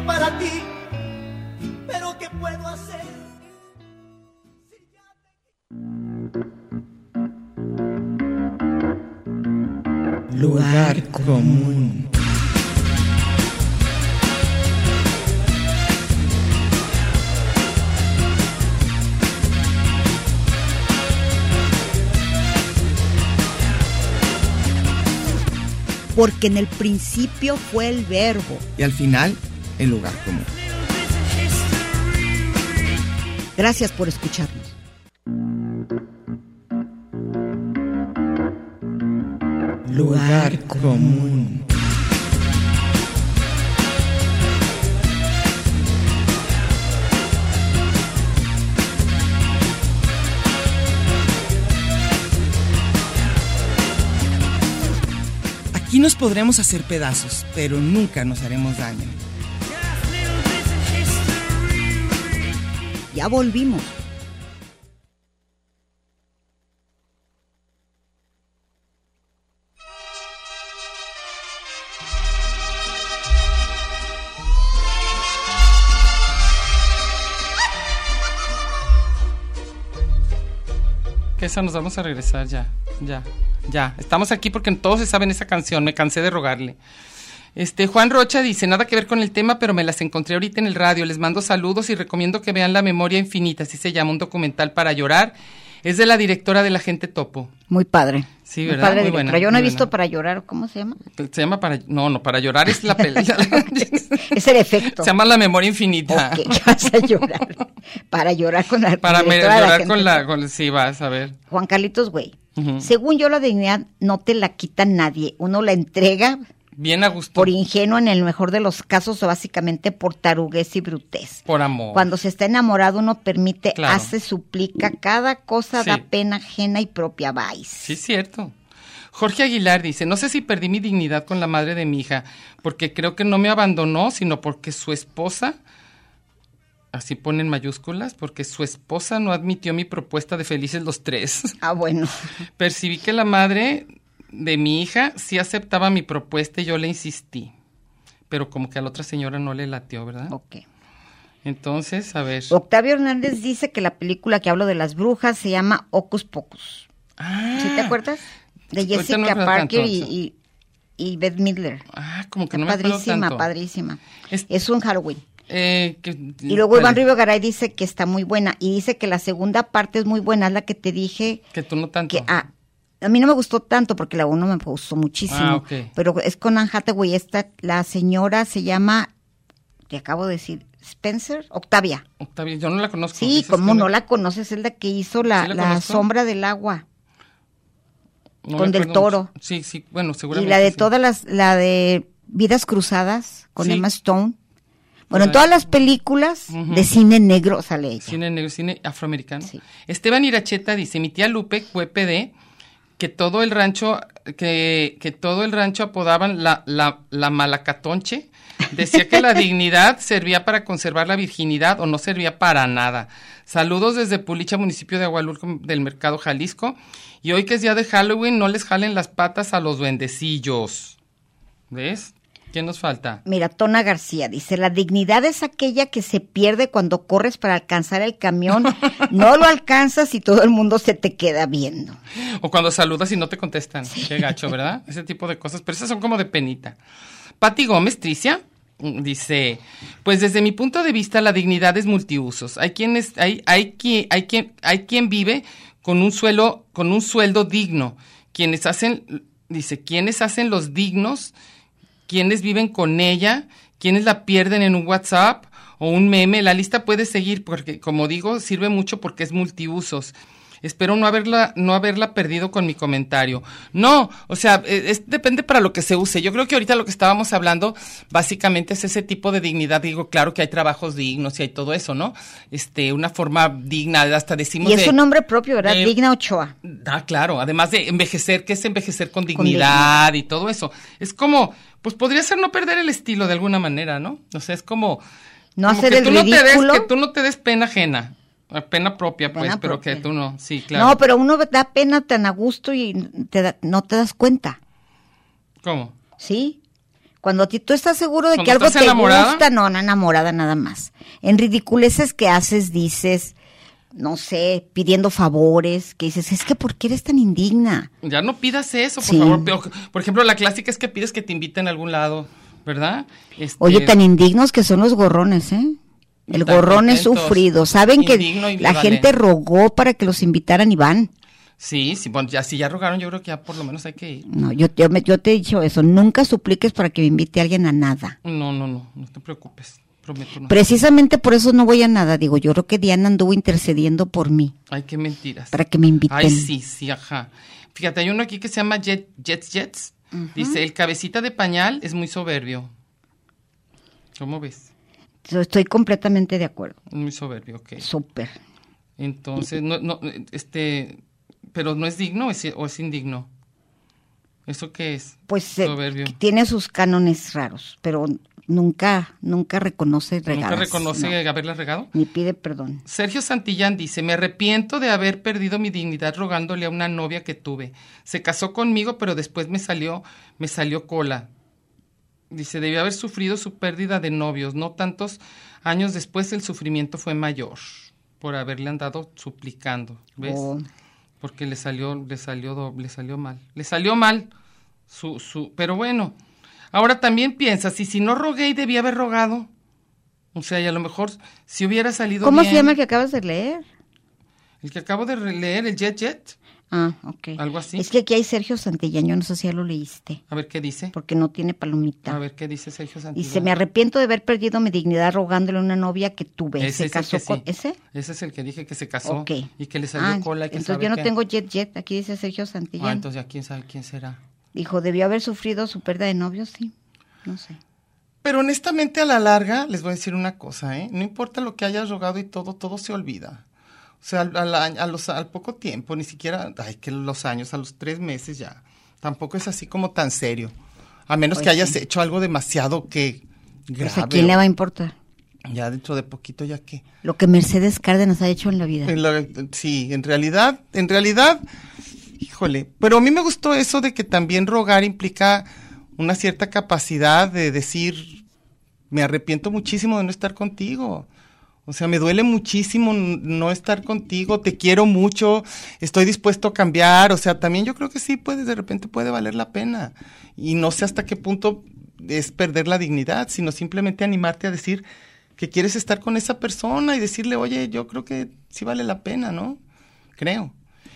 para ti, pero ¿qué puedo hacer? Si ya te- Lugar común. Porque en el principio fue el verbo. Y al final, el lugar común. Gracias por escucharnos. Lugar común. Aquí nos podremos hacer pedazos, pero nunca nos haremos daño. Ya volvimos. Esa nos vamos a regresar ya, ya, ya. Estamos aquí porque todos se saben esa canción, me cansé de rogarle. Este, Juan Rocha dice, nada que ver con el tema, pero me las encontré ahorita en el radio. Les mando saludos y recomiendo que vean La Memoria Infinita, así se llama, un documental para llorar. Es de la directora de La Gente Topo. Muy padre. Sí, Muy ¿verdad? padre Muy buena, Yo no he muy visto buena. para llorar, ¿cómo se llama? Se llama para... No, no, para llorar es la película. Es el efecto. Se llama La Memoria Infinita. Ok, ya vas a llorar. Para llorar con la Para me- la llorar gente. con la... Con, sí, vas a ver. Juan Carlitos, güey. Según yo, la dignidad no te la quita nadie. Uno la entrega Bien a gusto. por ingenuo en el mejor de los casos o básicamente por taruguez y brutez. Por amor. Cuando se está enamorado uno permite, Claro. hace, suplica, cada cosa Sí. da pena ajena y propia vais. Sí, es cierto. Jorge Aguilar dice, no sé si perdí mi dignidad con la madre de mi hija, porque creo que no me abandonó, sino porque su esposa, así ponen mayúsculas, porque su esposa no admitió mi propuesta de felices los tres. Ah, bueno. Percibí que la madre de mi hija sí aceptaba mi propuesta y yo le insistí. Pero como que a la otra señora no le latió, ¿verdad? Ok. Entonces, a ver. Octavio Hernández dice que la película que hablo de las brujas se llama Ocus Pocus. Ah, ¿Sí te acuerdas? De Jessica no Parker tanto, y, y, y Beth Midler. Ah, como que Está no me acuerdo padrísima, tanto. padrísima. Es- Es un Halloween. Eh, que- Y luego Iván Rivio Garay dice que está muy buena. Y dice que la segunda parte es muy buena, es la que te dije Que tú no tanto. que ah, a mí no me gustó tanto porque la uno me gustó muchísimo. Ah, ok. Pero es con Anne Hathaway. Esta, la señora se llama, te acabo de decir, Spencer, Octavia. Octavio, yo no la conozco. Sí, como no la conoces, es la que hizo la, ¿Sí la sombra del agua. no con Del Toro. Sí, sí, bueno, Y seguramente. la de sí. todas las, la de Vidas Cruzadas con Sí. Emma Stone. Bueno, en todas las películas de cine negro sale ella. Cine negro, cine afroamericano. Sí. Esteban Iracheta dice, mi tía Lupe fue PD, que todo el rancho, que, que todo el rancho apodaban la, la, la malacatonche. Decía que la dignidad servía para conservar la virginidad o no servía para nada. Saludos desde Pulicha, municipio de Agualulco del Mercado Jalisco. Y hoy que es día de Halloween, no les jalen las patas a los duendecillos. ¿Ves? ¿Quién nos falta? Mira, Tona García dice, la dignidad es aquella que se pierde cuando corres para alcanzar el camión, no lo alcanzas y todo el mundo se te queda viendo. O cuando saludas y no te contestan. Qué gacho, ¿verdad? Ese tipo de cosas. Pero esas son como de penita. Pati Gómez, Tricia, mm, dice, pues desde mi punto de vista la dignidad es multiusos. Hay quienes, hay, hay quien, hay quien, hay quien vive con un suelo, con un sueldo digno. Quienes hacen, dice, quienes hacen los dignos, quienes viven con ella, quienes la pierden en un WhatsApp o un meme. La lista puede seguir porque, como digo, sirve mucho porque es multiusos. Espero no haberla, no haberla perdido con mi comentario. No, o sea, eh, es, depende para lo que se use. Yo creo que ahorita lo que estábamos hablando básicamente es ese tipo de dignidad. Digo, claro que hay trabajos dignos y hay todo eso, ¿no? Este, una forma digna, hasta decimos Y es de- un nombre propio, ¿verdad? de- Digna Ochoa. Ah, claro, además de envejecer, que es envejecer con dignidad, y todo eso. Es como, pues podría ser no perder el estilo de alguna manera, ¿no? O sea, es como... No como hacer que el tú no te des, ridículo. que tú no te des pena ajena, eh, pena propia, pues, pero que tú no, sí, claro. No, pero uno da pena tan a gusto y te da- no te das cuenta, ¿Cómo? ¿sí? Cuando a ti tú estás seguro de ¿Cuando que algo te enamorada? gusta, no, no enamorada nada más. En ridiculeces que haces, dices, no sé, pidiendo favores, que dices, es que ¿por qué eres tan indigna? Ya no pidas eso, por Sí. favor. Por ejemplo, la clásica es que pides que te inviten a algún lado, ¿verdad? Este, Oye, tan indignos que son los gorrones, ¿eh? El Tan gorrón es sufrido. Saben que Indigno la gente rogó para que los invitaran y van. Sí, sí, bueno, ya si ya rogaron, yo creo que ya por lo menos hay que ir. No, yo, yo, me- yo te he dicho eso. Nunca supliques para que me invite alguien a nada. No, no, no, no te preocupes. Prometo no. Precisamente por eso no voy a nada. Digo, yo creo que Diana anduvo intercediendo por mí, Ay, qué mentiras. para que me inviten. Ay, sí, sí, ajá. Fíjate, hay uno aquí que se llama Jet, Jets Jets. Dice, el cabecita de pañal es muy soberbio. ¿Cómo ves? Yo Estoy completamente de acuerdo. Muy soberbio, ok. Súper. Entonces, no, no, este, pero no es digno o es, o es indigno. ¿Eso qué es? Pues eh, Soberbio. tiene sus cánones raros, pero nunca, nunca reconoce regadas. ¿Nunca reconoce no, haberla regado? ni pide perdón. Sergio Santillán dice, me arrepiento de haber perdido mi dignidad rogándole a una novia que tuve. Se casó conmigo, pero después me salió, me salió cola. Dice, debió haber sufrido su pérdida de novios. No tantos años después el sufrimiento fue mayor por haberle andado suplicando. ¿Ves? Oh. Porque le salió, le salió doble, le salió mal. Le salió mal su, su, pero bueno. Ahora también piensas, y si no rogué y debía haber rogado. O sea, y a lo mejor si hubiera salido ¿Cómo bien. se llama el que acabas de leer? El que acabo de leer, el Jet Jet. Ah, ok. ¿Algo así? Es que aquí hay Sergio Santillán, yo no sé si ya lo leíste, A ver qué dice. porque no tiene palomita. A ver qué dice Sergio Santillán. Dice, me arrepiento de haber perdido mi dignidad rogándole a una novia que tuve. Ese ¿Se es el casó que con sí. ese? Ese es el que dije que se casó Ok. y que le salió Ah, cola y que entonces sabe yo no qué. tengo jet jet, aquí dice Sergio Ah, Santillán. entonces ya quién sabe quién será. Dijo, debió haber sufrido su pérdida de novio, sí. No sé. Pero honestamente a la larga les voy a decir una cosa, ¿eh? No importa lo que hayas rogado y todo, todo se olvida. O sea, al, a los, al poco tiempo, ni siquiera, ay, que los años, a los tres meses ya. Tampoco es así como tan serio. A menos Pues que hayas sí. hecho algo demasiado que grave. Pues a quién le va a importar. Ya dentro de poquito ya que. Lo que Mercedes Cárdenas ha hecho en la vida. En la- sí, en realidad, en realidad, híjole, pero a mí me gustó eso de que también rogar implica una cierta capacidad de decir, me arrepiento muchísimo de no estar contigo. O sea, me duele muchísimo no estar contigo, te quiero mucho, estoy dispuesto a cambiar. O sea, también yo creo que sí puede, de repente puede valer la pena. Y no sé hasta qué punto es perder la dignidad, sino simplemente animarte a decir que quieres estar con esa persona y decirle, oye, yo creo que sí vale la pena, ¿no? Creo.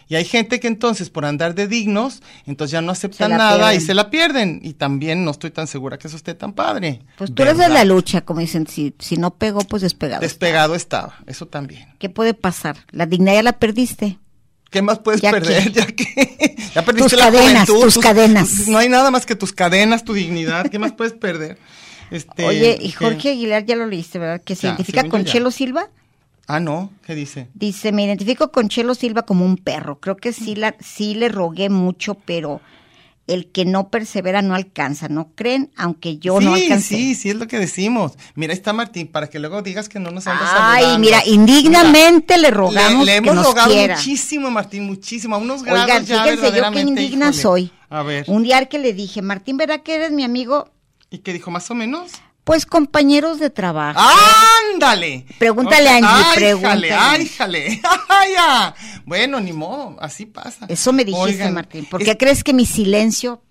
Y hay gente que entonces, por andar de dignos, entonces ya no aceptan nada y se la pierden. Y también no estoy tan segura que eso esté tan padre. Pues tú eres de la lucha, como dicen, si, si no pegó, pues despegado. Despegado estaba, eso también. ¿Qué puede pasar? La dignidad ya la perdiste. ¿Qué más puedes Ya perder? que- Ya que ya perdiste Tus la cadenas, juventud, tus cadenas. No hay nada más que tus cadenas, tu dignidad. ¿Qué más puedes perder? Este, Oye, y. Jorge Aguilar ya lo leíste, ¿verdad? Que se Ya, identifica con. Chelo Silva. Ah, no, ¿qué dice? Dice, me identifico con Chelo Silva como un perro. Creo que sí, la, sí le rogué mucho, pero el que no persevera no alcanza, ¿no creen? Aunque yo sí, no alcancé. sí, sí es lo que decimos. Mira, ahí está Martín, para que luego digas que no nos andas Ay, saludando. mira, indignamente le rogamos le, le que hemos nos rogado quiera. muchísimo, Martín, muchísimo, a unos grados Oigan, ya fíjense yo qué indigna híjole. soy. A ver, Un día que le dije, Martín, ¿verdad que eres mi amigo? ¿y qué dijo más o menos? Pues compañeros de trabajo. ¡Ándale! Pregúntale Ok, a Angie, ay, pregúntale. ¡Ay, jale! ¡Ay, ya! Bueno, ni modo, así pasa. Eso me dijiste, Oigan, Martín. ¿Por es- qué crees que mi silencio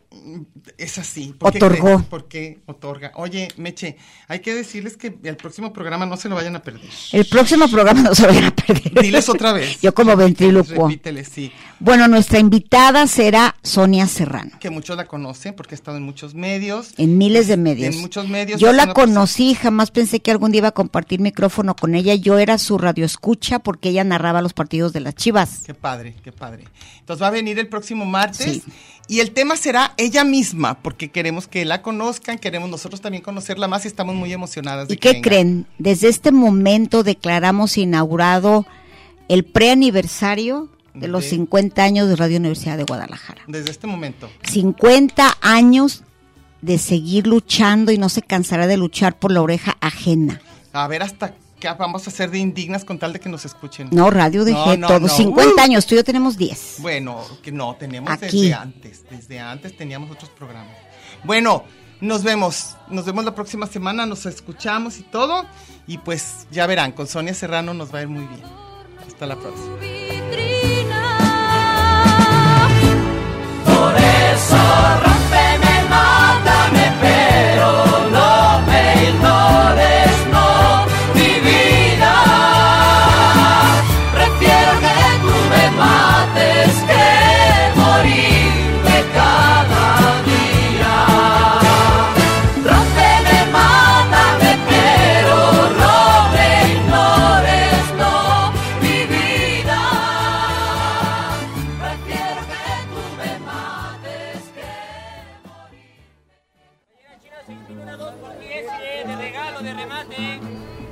Es así. ¿Por Otorgó. qué otorga? Oye, Meche, hay que decirles que el próximo programa no se lo vayan a perder. El próximo programa no se lo vayan a perder. Diles otra vez. Yo como ventrílocuo. Sí. Bueno, nuestra invitada será Sonia Serrano. Que muchos la conocen porque ha estado en muchos medios. En miles de medios. En muchos medios. Yo la persona- conocí, jamás pensé que algún día iba a compartir micrófono con ella. Yo era su radioescucha porque ella narraba los partidos de las Chivas. Qué padre, qué padre. Entonces va a venir el próximo martes Sí. y el tema será ella misma, porque queremos que la conozcan, queremos nosotros también conocerla más y estamos muy emocionadas. de ¿Y que qué venga. creen? Desde este momento declaramos inaugurado el preaniversario de los De- 50 años de Radio Universidad de Guadalajara. Desde este momento. 50 años de seguir luchando y no se cansará de luchar por la oreja ajena. A ver hasta qué vamos a hacer de indignas con tal de que nos escuchen. No, radio de No, no, todos. no. 50 Uh. años, tú y yo tenemos 10. Bueno, que no, tenemos Aquí. desde antes. Desde antes teníamos otros programas. Bueno, nos vemos. Nos vemos la próxima semana, nos escuchamos y todo. Y pues ya verán, con Sonia Serrano nos va a ir muy bien. Hasta la próxima. Por eso